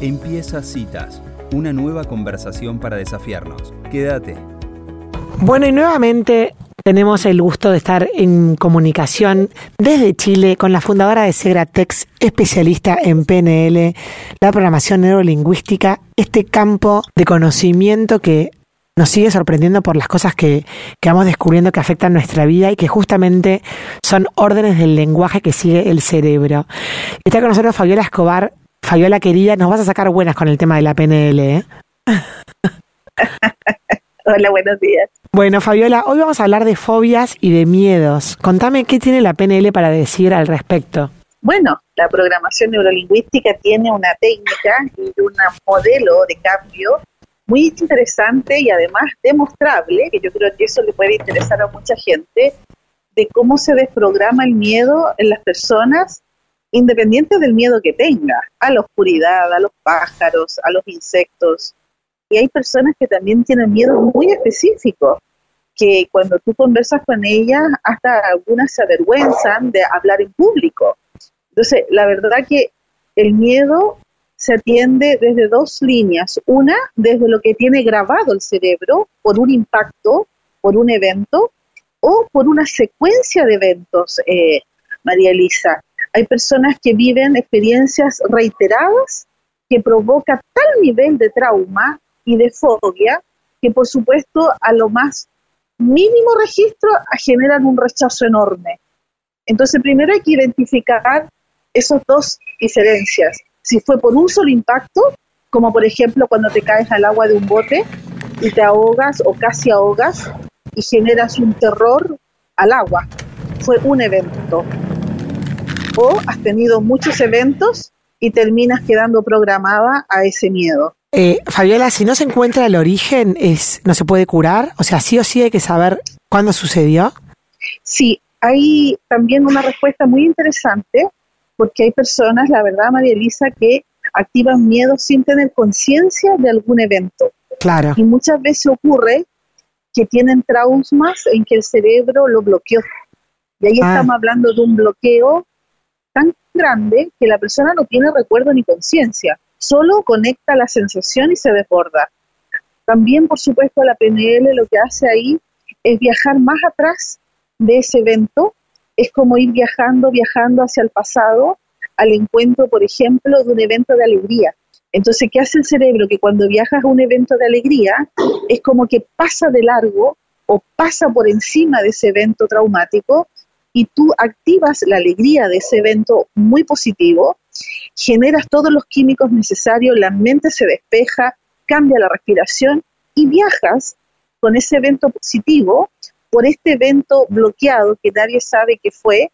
Empieza Citas, una nueva conversación para desafiarnos. Quédate. Bueno, y nuevamente tenemos el gusto de estar en comunicación desde Chile con la fundadora de Segratex, especialista en PNL, la programación neurolingüística, este campo de conocimiento que nos sigue sorprendiendo por las cosas que, que vamos descubriendo que afectan nuestra vida y que justamente son órdenes del lenguaje que sigue el cerebro. Está con nosotros Fabiola Escobar, Fabiola querida, nos vas a sacar buenas con el tema de la PNL, ¿eh? Hola, buenos días. Bueno, Fabiola, hoy vamos a hablar de fobias y de miedos. Contame qué tiene la PNL para decir al respecto. Bueno, la programación neurolingüística tiene una técnica y un modelo de cambio muy interesante y además demostrable, que yo creo que eso le puede interesar a mucha gente, de cómo se desprograma el miedo en las personas independiente del miedo que tenga, a la oscuridad, a los pájaros, a los insectos. Y hay personas que también tienen miedo muy específico, que cuando tú conversas con ellas, hasta algunas se avergüenzan de hablar en público. Entonces, la verdad que el miedo se atiende desde dos líneas. Una, desde lo que tiene grabado el cerebro por un impacto, por un evento, o por una secuencia de eventos, eh, María Elisa. Hay personas que viven experiencias reiteradas que provoca tal nivel de trauma y de fobia que por supuesto a lo más mínimo registro generan un rechazo enorme. Entonces primero hay que identificar esas dos diferencias. Si fue por un solo impacto, como por ejemplo cuando te caes al agua de un bote y te ahogas o casi ahogas y generas un terror al agua. Fue un evento o has tenido muchos eventos y terminas quedando programada a ese miedo. Eh, Fabiola, si no se encuentra el origen, es, ¿no se puede curar? O sea, sí o sí hay que saber cuándo sucedió. Sí, hay también una respuesta muy interesante, porque hay personas, la verdad, María Elisa, que activan miedo sin tener conciencia de algún evento. Claro. Y muchas veces ocurre que tienen traumas en que el cerebro lo bloqueó. Y ahí ah. estamos hablando de un bloqueo tan grande que la persona no tiene recuerdo ni conciencia, solo conecta la sensación y se desborda. También, por supuesto, la PNL lo que hace ahí es viajar más atrás de ese evento, es como ir viajando, viajando hacia el pasado, al encuentro, por ejemplo, de un evento de alegría. Entonces, ¿qué hace el cerebro? Que cuando viajas a un evento de alegría, es como que pasa de largo o pasa por encima de ese evento traumático y tú activas la alegría de ese evento muy positivo, generas todos los químicos necesarios, la mente se despeja, cambia la respiración y viajas con ese evento positivo por este evento bloqueado que nadie sabe qué fue,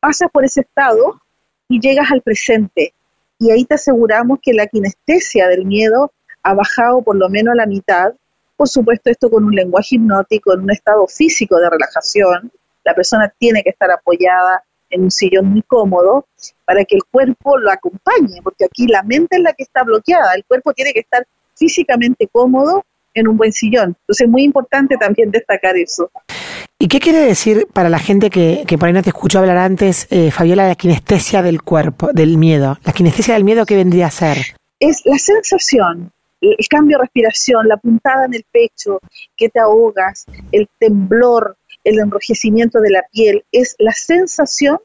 pasas por ese estado y llegas al presente. Y ahí te aseguramos que la kinestesia del miedo ha bajado por lo menos a la mitad. Por supuesto, esto con un lenguaje hipnótico, en un estado físico de relajación, la persona tiene que estar apoyada en un sillón muy cómodo para que el cuerpo lo acompañe, porque aquí la mente es la que está bloqueada, el cuerpo tiene que estar físicamente cómodo en un buen sillón. Entonces es muy importante también destacar eso. ¿Y qué quiere decir para la gente que, que por ahí no te escuchó hablar antes, eh, Fabiola, la kinestesia del cuerpo, del miedo? ¿La kinestesia del miedo qué vendría a ser? Es la sensación, el cambio de respiración, la puntada en el pecho, que te ahogas, el temblor, el enrojecimiento de la piel, es la sensación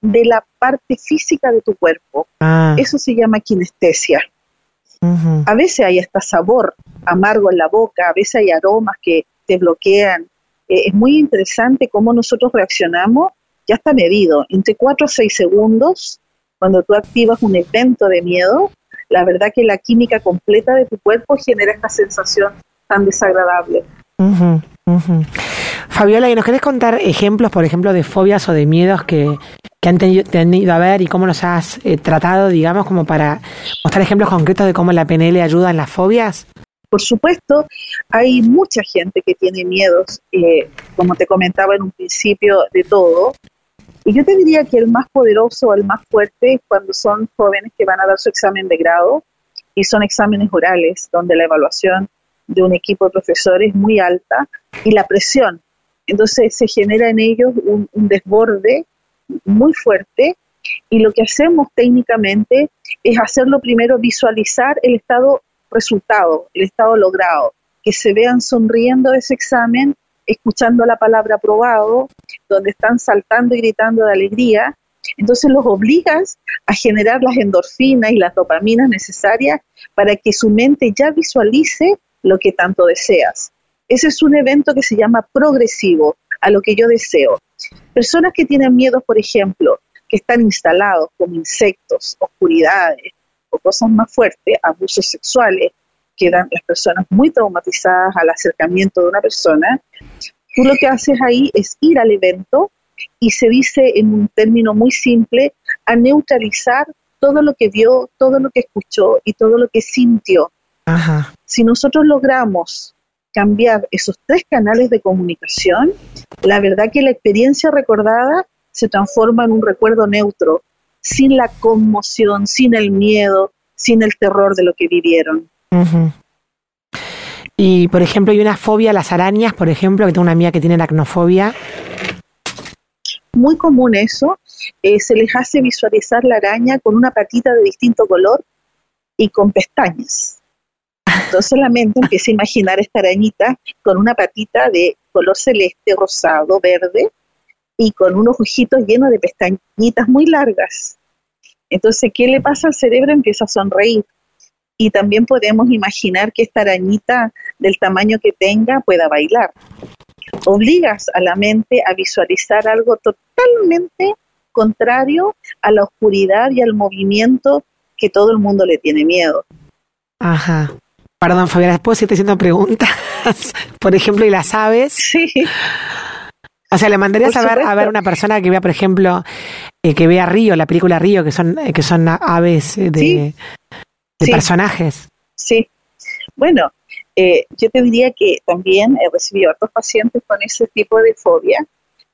de la parte física de tu cuerpo. Ah. Eso se llama kinestesia. A veces hay hasta sabor amargo en la boca, a veces hay aromas que te bloquean. Eh, es muy interesante cómo nosotros reaccionamos, ya está medido, entre 4 a 6 segundos, cuando tú activas un evento de miedo, la verdad que la química completa de tu cuerpo genera esta sensación tan desagradable. Fabiola, ¿y nos querés contar ejemplos, por ejemplo, de fobias o de miedos que, han tenido, a ver y cómo los has eh, tratado, digamos, como para mostrar ejemplos concretos de cómo la PNL ayuda en las fobias? Por supuesto, hay mucha gente que tiene miedos, eh, como te comentaba en un principio, de todo. Y yo te diría que el más poderoso, el más fuerte, es cuando son jóvenes que van a dar su examen de grado y son exámenes orales, donde la evaluación de un equipo de profesores muy alta y la presión. Entonces se genera en ellos un, desborde muy fuerte Y lo que hacemos técnicamente es hacerlo primero visualizar el estado resultado, el estado logrado, que se vean sonriendo ese examen, escuchando la palabra aprobado, donde están saltando y gritando de alegría. Entonces los obligas a generar las endorfinas y las dopaminas necesarias para que su mente ya visualice lo que tanto deseas. Ese es un evento que se llama progresivo, a lo que yo deseo. Personas que tienen miedo, por ejemplo, que están instalados como insectos, oscuridades o cosas más fuertes, abusos sexuales, quedan las personas muy traumatizadas al acercamiento de una persona, tú lo que haces ahí es ir al evento y se dice en un término muy simple a neutralizar todo lo que vio, todo lo que escuchó y todo lo que sintió. Si nosotros logramos cambiar esos tres canales de comunicación, la verdad que la experiencia recordada se transforma en un recuerdo neutro, sin la conmoción, sin el miedo, sin el terror de lo que vivieron. Y, por ejemplo, hay una fobia a las arañas, por ejemplo, que tengo una amiga que tiene aracnofobia. Muy común eso. Eh, se les hace visualizar la araña con una patita de distinto color y con pestañas. Entonces la mente empieza a imaginar esta arañita con una patita de color celeste, rosado, verde y con unos ojitos llenos de pestañitas muy largas. Entonces, ¿qué le pasa al cerebro? Empieza a sonreír. Y también podemos imaginar que esta arañita del tamaño que tenga pueda bailar. Obligas a la mente a visualizar algo totalmente contrario a la oscuridad y al movimiento que todo el mundo le tiene miedo. Ajá. Perdón, Fabiana, después si te haciendo preguntas, por ejemplo, y las aves. Sí. O sea, le mandarías a ver, a ver una persona que vea, por ejemplo, eh, que vea Río, la película Río, que son, eh, que son aves de, personajes. Sí. Bueno, eh, yo te diría que también he recibido otros pacientes con ese tipo de fobia.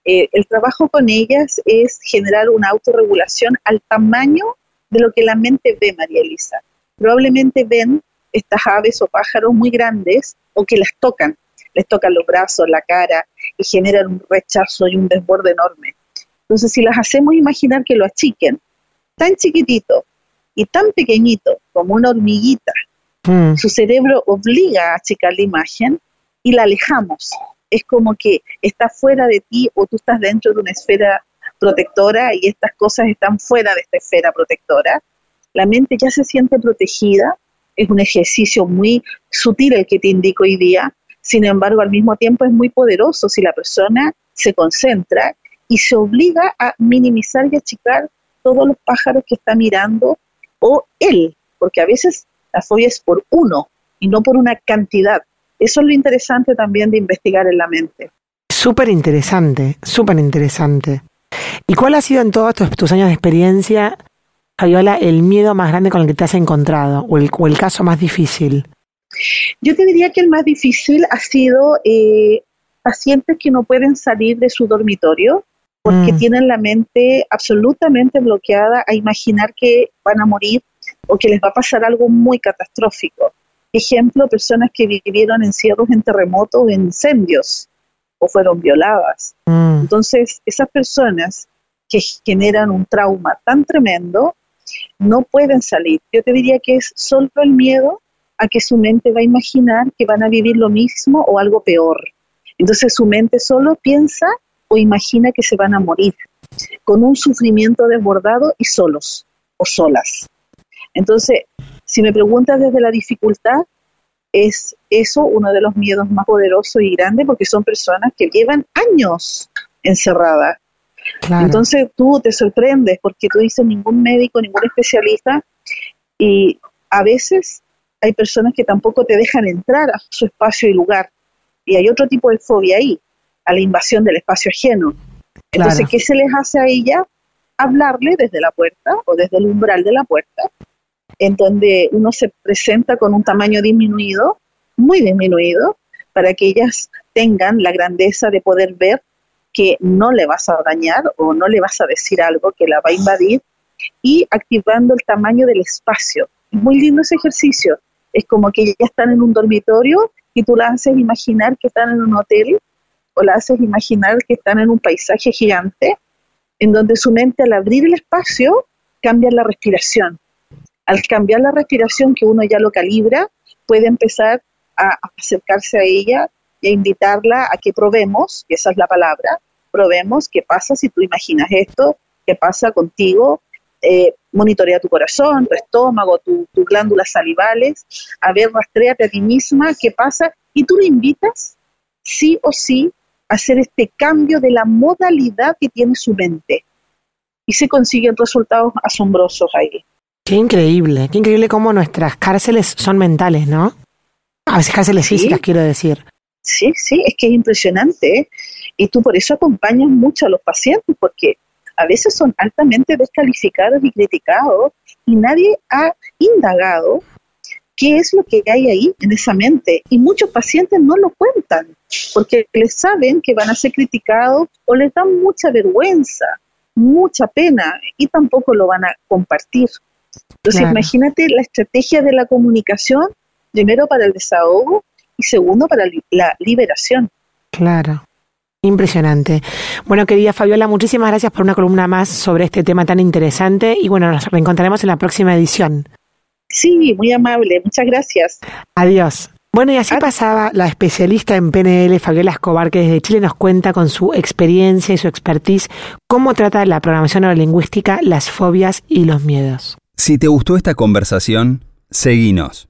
el trabajo con ellas es generar una autorregulación al tamaño de lo que la mente ve, María Elisa. Probablemente ven estas aves o pájaros muy grandes o que las tocan, les tocan los brazos, la cara y generan un rechazo y un desborde enorme. Entonces, si las hacemos imaginar que lo achiquen, tan chiquitito y tan pequeñito como una hormiguita, mm. su cerebro obliga a achicar la imagen y la alejamos. Es como que está fuera de ti o tú estás dentro de una esfera protectora y estas cosas están fuera de esta esfera protectora. La mente ya se siente protegida es un ejercicio muy sutil el que te indico hoy día, sin embargo al mismo tiempo es muy poderoso si la persona se concentra y se obliga a minimizar y achicar todos los pájaros que está mirando o él, porque a veces la fobia es por uno y no por una cantidad. Eso es lo interesante también de investigar en la mente. Súper interesante, súper interesante. ¿Y cuál ha sido en todos tus años de experiencia Fabiola, el miedo más grande con el que te has encontrado o el, el caso más difícil? Yo te diría que el más difícil ha sido eh, pacientes que no pueden salir de su dormitorio porque mm. tienen la mente absolutamente bloqueada a imaginar que van a morir o que les va a pasar algo muy catastrófico. Ejemplo, personas que vivieron encierros en terremotos o en incendios o fueron violadas. Mm. Entonces, esas personas que generan un trauma tan tremendo no pueden salir. Yo te diría que es solo el miedo a que su mente va a imaginar que van a vivir lo mismo o algo peor. Entonces su mente solo piensa o imagina que se van a morir, con un sufrimiento desbordado y solos o solas. Entonces, si me preguntas desde la dificultad, es eso uno de los miedos más poderosos y grandes porque son personas que llevan años encerradas entonces tú te sorprendes porque tú dices ningún médico, ningún especialista y a veces hay personas que tampoco te dejan entrar a su espacio y lugar. Y hay otro tipo de fobia ahí, a la invasión del espacio ajeno. Entonces, ¿qué se les hace a ella? Hablarle desde la puerta o desde el umbral de la puerta, en donde uno se presenta con un tamaño disminuido, muy disminuido, para que ellas tengan la grandeza de poder ver que no le vas a dañar o no le vas a decir algo que la va a invadir y activando el tamaño del espacio. Es muy lindo ese ejercicio. Es como que ya están en un dormitorio y tú la haces imaginar que están en un hotel o la haces imaginar que están en un paisaje gigante en donde su mente al abrir el espacio cambia la respiración. Al cambiar la respiración, que uno ya lo calibra, puede empezar a acercarse a ella y a invitarla a que probemos, que esa es la palabra, probemos qué pasa si tú imaginas esto, qué pasa contigo, eh, monitorea tu corazón, tu estómago, tus glándulas salivales, a ver, rastreate a ti misma, qué pasa, y tú le invitas, sí o sí, a hacer este cambio de la modalidad que tiene su mente. Y se consiguen resultados asombrosos ahí. Qué increíble, qué increíble cómo nuestras cárceles son mentales, ¿no? A veces cárceles físicas, quiero decir. Sí, sí, es que es impresionante. ¿eh? Y tú por eso acompañas mucho a los pacientes, porque a veces son altamente descalificados y criticados y nadie ha indagado qué es lo que hay ahí en esa mente. Y muchos pacientes no lo cuentan porque les saben que van a ser criticados o les dan mucha vergüenza, mucha pena y tampoco lo van a compartir. Entonces imagínate la estrategia de la comunicación, primero para el desahogo y segundo para la liberación. Claro. Impresionante. Bueno, querida Fabiola, muchísimas gracias por una columna más sobre este tema tan interesante y bueno, nos reencontraremos en la próxima edición. Sí, muy amable, muchas gracias. Adiós. Bueno, y así pasaba la especialista en PNL, Fabiola Escobar, que desde Chile nos cuenta con su experiencia y su expertise cómo trata la programación neurolingüística las fobias y los miedos. Si te gustó esta conversación, seguinos